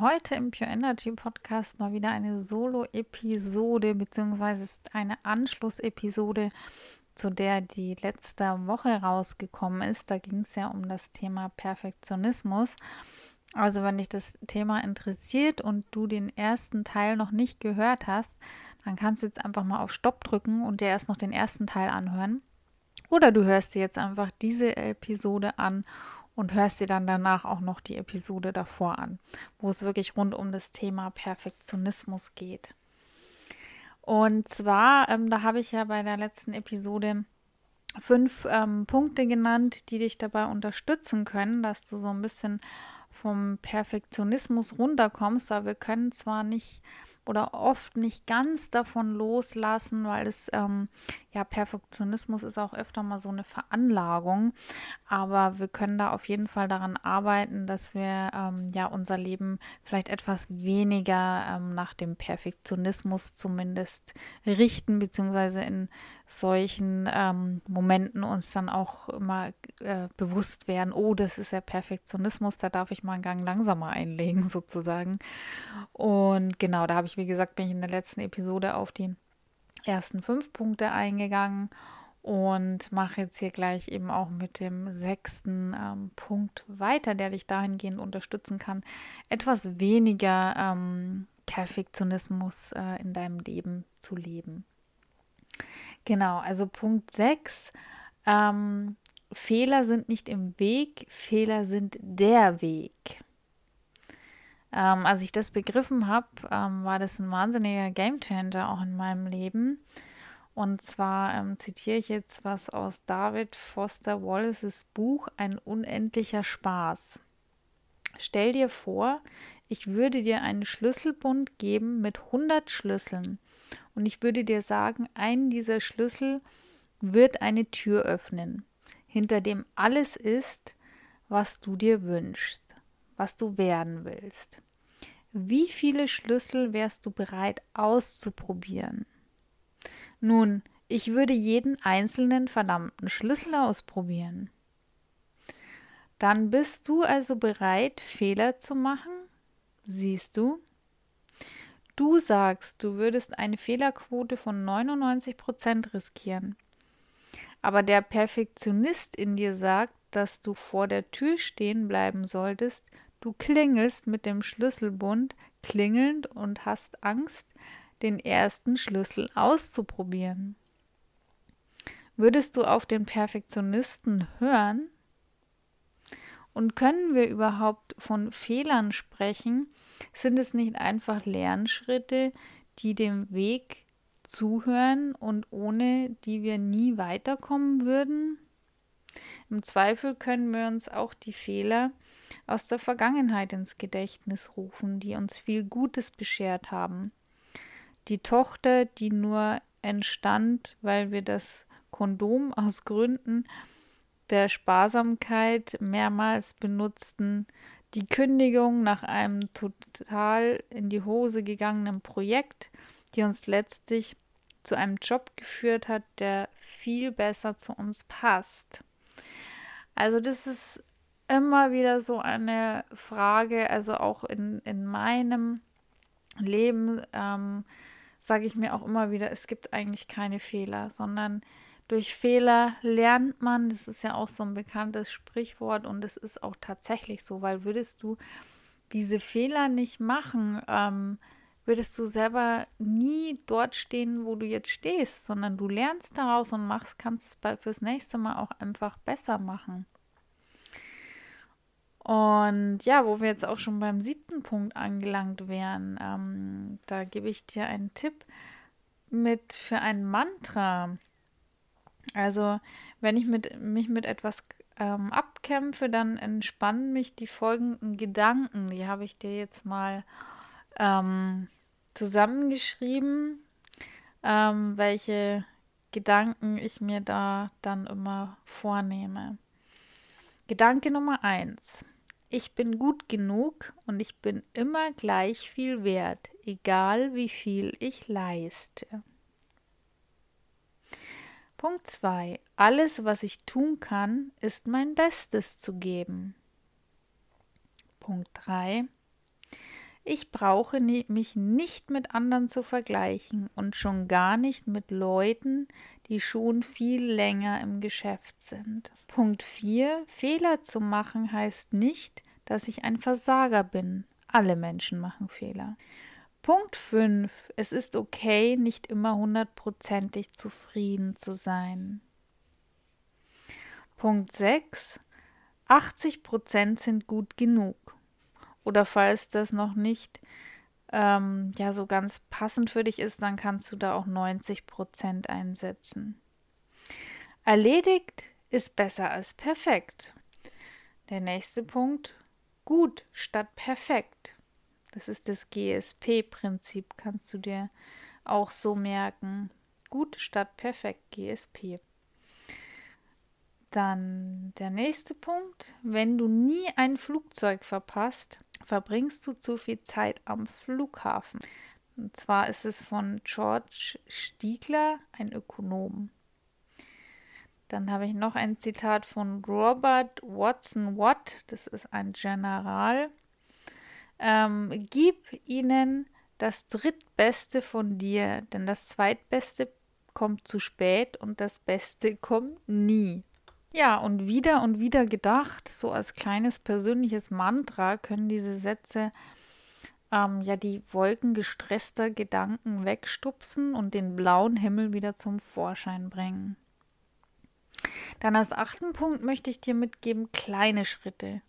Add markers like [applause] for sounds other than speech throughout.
Heute im Pure Energy Podcast mal wieder eine Solo-Episode, beziehungsweise eine Anschlussepisode, zu der die letzte Woche rausgekommen ist. Da ging es ja um das Thema Perfektionismus. Also wenn dich das Thema interessiert und du den ersten Teil noch nicht gehört hast, dann kannst du jetzt einfach mal auf Stopp drücken und dir erst noch den ersten Teil anhören. Oder du hörst dir jetzt einfach diese Episode an und hörst dir dann danach auch noch die Episode davor an, wo es wirklich rund um das Thema Perfektionismus geht. Und zwar, ähm, da habe ich ja bei der letzten Episode fünf ähm, Punkte genannt, die dich dabei unterstützen können, dass du so ein bisschen vom Perfektionismus runterkommst. Aber wir können zwar nicht oder oft nicht ganz davon loslassen, weil es ähm, ja Perfektionismus ist auch öfter mal so eine Veranlagung, aber wir können da auf jeden Fall daran arbeiten, dass wir ähm, ja unser Leben vielleicht etwas weniger ähm, nach dem Perfektionismus zumindest richten, beziehungsweise in solchen ähm, Momenten uns dann auch immer äh, bewusst werden, oh, das ist ja Perfektionismus, da darf ich mal einen Gang langsamer einlegen [laughs] sozusagen. Und genau, da habe ich, wie gesagt, bin ich in der letzten Episode auf die ersten fünf Punkte eingegangen und mache jetzt hier gleich eben auch mit dem sechsten ähm, Punkt weiter, der dich dahingehend unterstützen kann, etwas weniger ähm, Perfektionismus äh, in deinem Leben zu leben. Genau, also Punkt 6. Ähm, Fehler sind nicht im Weg, Fehler sind der Weg. Ähm, als ich das begriffen habe, ähm, war das ein wahnsinniger Gamechanger auch in meinem Leben. Und zwar ähm, zitiere ich jetzt was aus David Foster Wallaces Buch Ein unendlicher Spaß. Stell dir vor, ich würde dir einen Schlüsselbund geben mit 100 Schlüsseln und ich würde dir sagen, ein dieser Schlüssel wird eine Tür öffnen, hinter dem alles ist, was du dir wünschst, was du werden willst. Wie viele Schlüssel wärst du bereit auszuprobieren? Nun, ich würde jeden einzelnen verdammten Schlüssel ausprobieren. Dann bist du also bereit, Fehler zu machen? Siehst du? Du sagst, du würdest eine Fehlerquote von 99 Prozent riskieren. Aber der Perfektionist in dir sagt, dass du vor der Tür stehen bleiben solltest. Du klingelst mit dem Schlüsselbund, klingelnd und hast Angst, den ersten Schlüssel auszuprobieren. Würdest du auf den Perfektionisten hören? Und können wir überhaupt von Fehlern sprechen, sind es nicht einfach Lernschritte, die dem Weg zuhören und ohne die wir nie weiterkommen würden? Im Zweifel können wir uns auch die Fehler aus der Vergangenheit ins Gedächtnis rufen, die uns viel Gutes beschert haben. Die Tochter, die nur entstand, weil wir das Kondom aus Gründen der Sparsamkeit mehrmals benutzten, die Kündigung nach einem total in die Hose gegangenen Projekt, die uns letztlich zu einem Job geführt hat, der viel besser zu uns passt. Also das ist immer wieder so eine Frage, also auch in, in meinem Leben ähm, sage ich mir auch immer wieder, es gibt eigentlich keine Fehler, sondern durch Fehler lernt man, das ist ja auch so ein bekanntes Sprichwort und es ist auch tatsächlich so, weil würdest du diese Fehler nicht machen, ähm, würdest du selber nie dort stehen, wo du jetzt stehst, sondern du lernst daraus und machst, kannst es fürs nächste Mal auch einfach besser machen. Und ja, wo wir jetzt auch schon beim siebten Punkt angelangt wären, ähm, da gebe ich dir einen Tipp mit für ein Mantra. Also, wenn ich mit, mich mit etwas ähm, abkämpfe, dann entspannen mich die folgenden Gedanken. Die habe ich dir jetzt mal ähm, zusammengeschrieben, ähm, welche Gedanken ich mir da dann immer vornehme. Gedanke Nummer eins. Ich bin gut genug und ich bin immer gleich viel wert, egal wie viel ich leiste. Punkt 2. Alles, was ich tun kann, ist mein Bestes zu geben. Punkt 3. Ich brauche mich nicht mit anderen zu vergleichen und schon gar nicht mit Leuten, die schon viel länger im Geschäft sind. Punkt 4. Fehler zu machen heißt nicht, dass ich ein Versager bin. Alle Menschen machen Fehler. Punkt 5. Es ist okay, nicht immer hundertprozentig zufrieden zu sein. Punkt 6. 80 Prozent sind gut genug. Oder falls das noch nicht ähm, ja so ganz passend für dich ist, dann kannst du da auch 90 Prozent einsetzen. Erledigt ist besser als perfekt. Der nächste Punkt. Gut statt perfekt. Das ist das GSP-Prinzip, kannst du dir auch so merken. Gut statt perfekt, GSP. Dann der nächste Punkt. Wenn du nie ein Flugzeug verpasst, verbringst du zu viel Zeit am Flughafen. Und zwar ist es von George Stiegler, ein Ökonom. Dann habe ich noch ein Zitat von Robert Watson Watt, das ist ein General ähm, gib ihnen das Drittbeste von dir, denn das Zweitbeste kommt zu spät und das Beste kommt nie. Ja, und wieder und wieder gedacht, so als kleines persönliches Mantra können diese Sätze ähm, ja die Wolken gestresster Gedanken wegstupsen und den blauen Himmel wieder zum Vorschein bringen. Dann als achten Punkt möchte ich dir mitgeben, kleine Schritte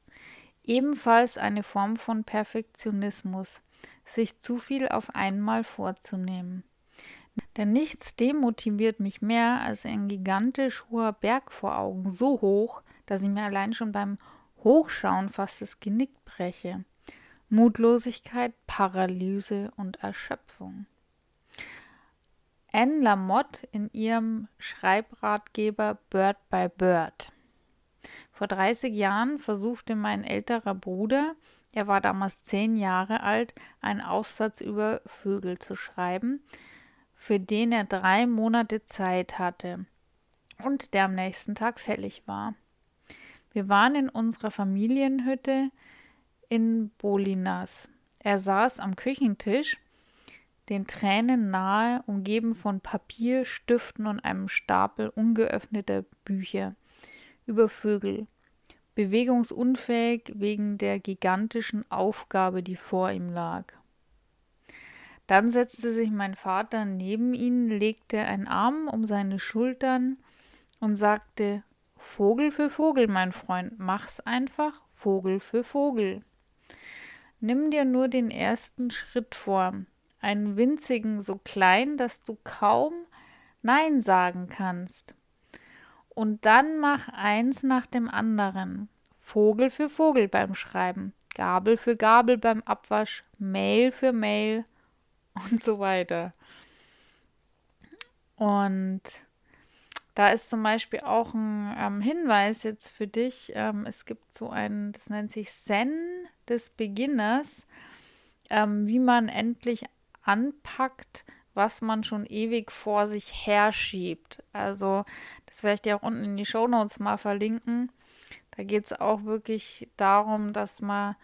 ebenfalls eine Form von Perfektionismus, sich zu viel auf einmal vorzunehmen. Denn nichts demotiviert mich mehr als ein gigantisch hoher Berg vor Augen, so hoch, dass ich mir allein schon beim Hochschauen fast das Genick breche. Mutlosigkeit, Paralyse und Erschöpfung. Anne Lamotte in ihrem Schreibratgeber Bird by Bird vor 30 Jahren versuchte mein älterer Bruder, er war damals zehn Jahre alt, einen Aufsatz über Vögel zu schreiben, für den er drei Monate Zeit hatte und der am nächsten Tag fällig war. Wir waren in unserer Familienhütte in Bolinas. Er saß am Küchentisch, den Tränen nahe, umgeben von Papier, Stiften und einem Stapel ungeöffneter Bücher über Vögel, bewegungsunfähig wegen der gigantischen Aufgabe, die vor ihm lag. Dann setzte sich mein Vater neben ihn, legte einen Arm um seine Schultern und sagte Vogel für Vogel, mein Freund, mach's einfach, Vogel für Vogel. Nimm dir nur den ersten Schritt vor, einen winzigen, so klein, dass du kaum Nein sagen kannst. Und dann mach eins nach dem anderen. Vogel für Vogel beim Schreiben, Gabel für Gabel beim Abwasch, Mail für Mail [laughs] und so weiter. Und da ist zum Beispiel auch ein ähm, Hinweis jetzt für dich. Ähm, es gibt so einen, das nennt sich Zen des Beginners, ähm, wie man endlich anpackt, was man schon ewig vor sich herschiebt. Also, das werde ich dir auch unten in die Show Notes mal verlinken. Da geht es auch wirklich darum, dass man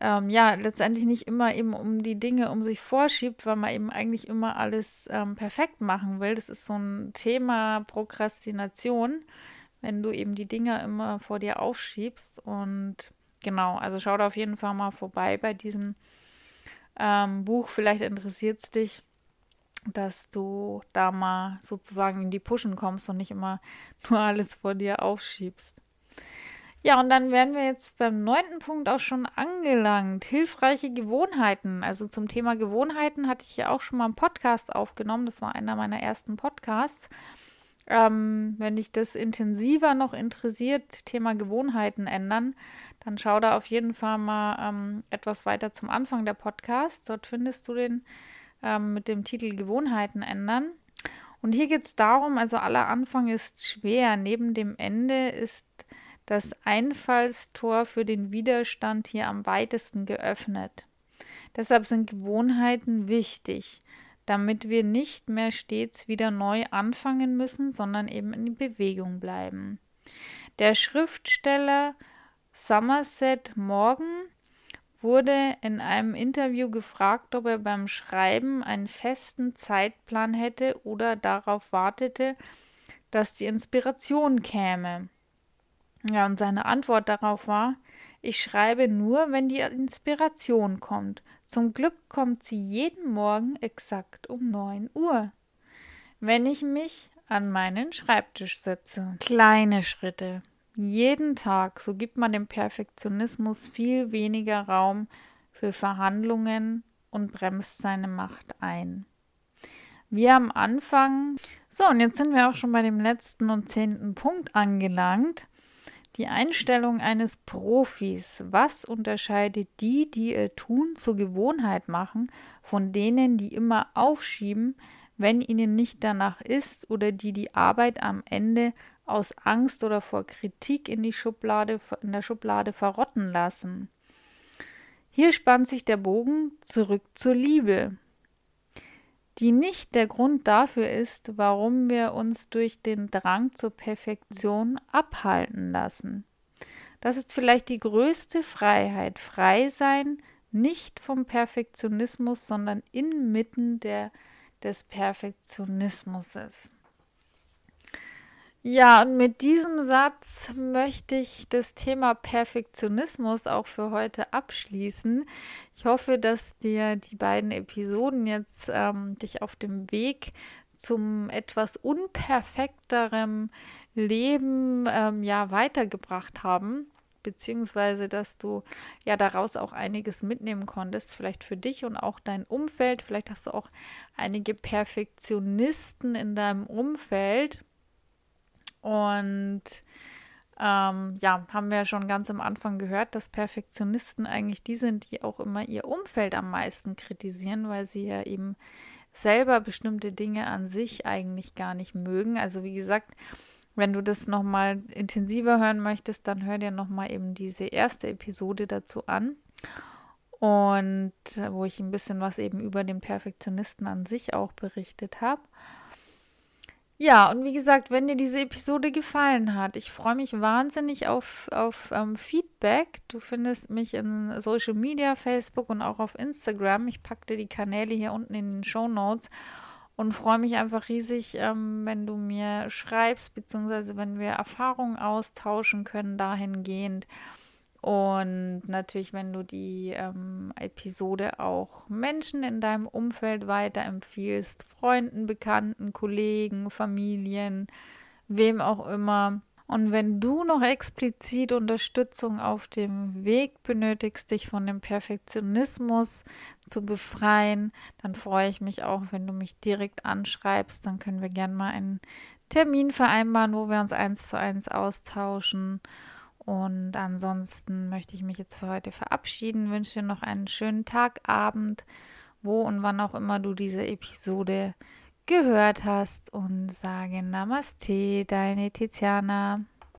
ähm, ja letztendlich nicht immer eben um die Dinge um sich vorschiebt, weil man eben eigentlich immer alles ähm, perfekt machen will. Das ist so ein Thema Prokrastination, wenn du eben die Dinge immer vor dir aufschiebst. Und genau, also schau da auf jeden Fall mal vorbei bei diesem ähm, Buch. Vielleicht interessiert es dich, dass du da mal sozusagen in die Pushen kommst und nicht immer [laughs] nur alles vor dir aufschiebst. Ja, und dann wären wir jetzt beim neunten Punkt auch schon angelangt. Hilfreiche Gewohnheiten. Also zum Thema Gewohnheiten hatte ich ja auch schon mal einen Podcast aufgenommen. Das war einer meiner ersten Podcasts. Ähm, wenn dich das intensiver noch interessiert, Thema Gewohnheiten ändern, dann schau da auf jeden Fall mal ähm, etwas weiter zum Anfang der Podcast. Dort findest du den ähm, mit dem Titel Gewohnheiten ändern. Und hier geht es darum, also aller Anfang ist schwer. Neben dem Ende ist das Einfallstor für den Widerstand hier am weitesten geöffnet. Deshalb sind Gewohnheiten wichtig, damit wir nicht mehr stets wieder neu anfangen müssen, sondern eben in Bewegung bleiben. Der Schriftsteller Somerset Morgan wurde in einem Interview gefragt, ob er beim Schreiben einen festen Zeitplan hätte oder darauf wartete, dass die Inspiration käme. Ja, und seine Antwort darauf war, ich schreibe nur, wenn die Inspiration kommt. Zum Glück kommt sie jeden Morgen exakt um 9 Uhr, wenn ich mich an meinen Schreibtisch setze. Kleine Schritte. Jeden Tag, so gibt man dem Perfektionismus viel weniger Raum für Verhandlungen und bremst seine Macht ein. Wir am Anfang. So, und jetzt sind wir auch schon bei dem letzten und zehnten Punkt angelangt. Die Einstellung eines Profis. Was unterscheidet die, die ihr Tun zur Gewohnheit machen, von denen, die immer aufschieben, wenn ihnen nicht danach ist oder die die Arbeit am Ende aus Angst oder vor Kritik in, die Schublade, in der Schublade verrotten lassen? Hier spannt sich der Bogen zurück zur Liebe die nicht der Grund dafür ist, warum wir uns durch den Drang zur Perfektion abhalten lassen. Das ist vielleicht die größte Freiheit, frei sein, nicht vom Perfektionismus, sondern inmitten der, des Perfektionismus. Ja, und mit diesem Satz möchte ich das Thema Perfektionismus auch für heute abschließen. Ich hoffe, dass dir die beiden Episoden jetzt ähm, dich auf dem Weg zum etwas unperfekterem Leben ähm, ja weitergebracht haben beziehungsweise dass du ja daraus auch einiges mitnehmen konntest, vielleicht für dich und auch dein Umfeld. Vielleicht hast du auch einige Perfektionisten in deinem Umfeld und ähm, ja, haben wir schon ganz am Anfang gehört, dass Perfektionisten eigentlich die sind, die auch immer ihr Umfeld am meisten kritisieren, weil sie ja eben selber bestimmte Dinge an sich eigentlich gar nicht mögen. Also wie gesagt, wenn du das nochmal intensiver hören möchtest, dann hör dir nochmal eben diese erste Episode dazu an. Und wo ich ein bisschen was eben über den Perfektionisten an sich auch berichtet habe. Ja, und wie gesagt, wenn dir diese Episode gefallen hat, ich freue mich wahnsinnig auf, auf ähm, Feedback. Du findest mich in Social Media, Facebook und auch auf Instagram. Ich packe dir die Kanäle hier unten in den Show Notes und freue mich einfach riesig, ähm, wenn du mir schreibst, beziehungsweise wenn wir Erfahrungen austauschen können dahingehend. Und natürlich, wenn du die ähm, Episode auch Menschen in deinem Umfeld weiterempfiehlst, Freunden, Bekannten, Kollegen, Familien, wem auch immer. Und wenn du noch explizit Unterstützung auf dem Weg benötigst, dich von dem Perfektionismus zu befreien, dann freue ich mich auch, wenn du mich direkt anschreibst. Dann können wir gerne mal einen Termin vereinbaren, wo wir uns eins zu eins austauschen. Und ansonsten möchte ich mich jetzt für heute verabschieden, wünsche dir noch einen schönen Tag, Abend, wo und wann auch immer du diese Episode gehört hast und sage Namaste, deine Tiziana.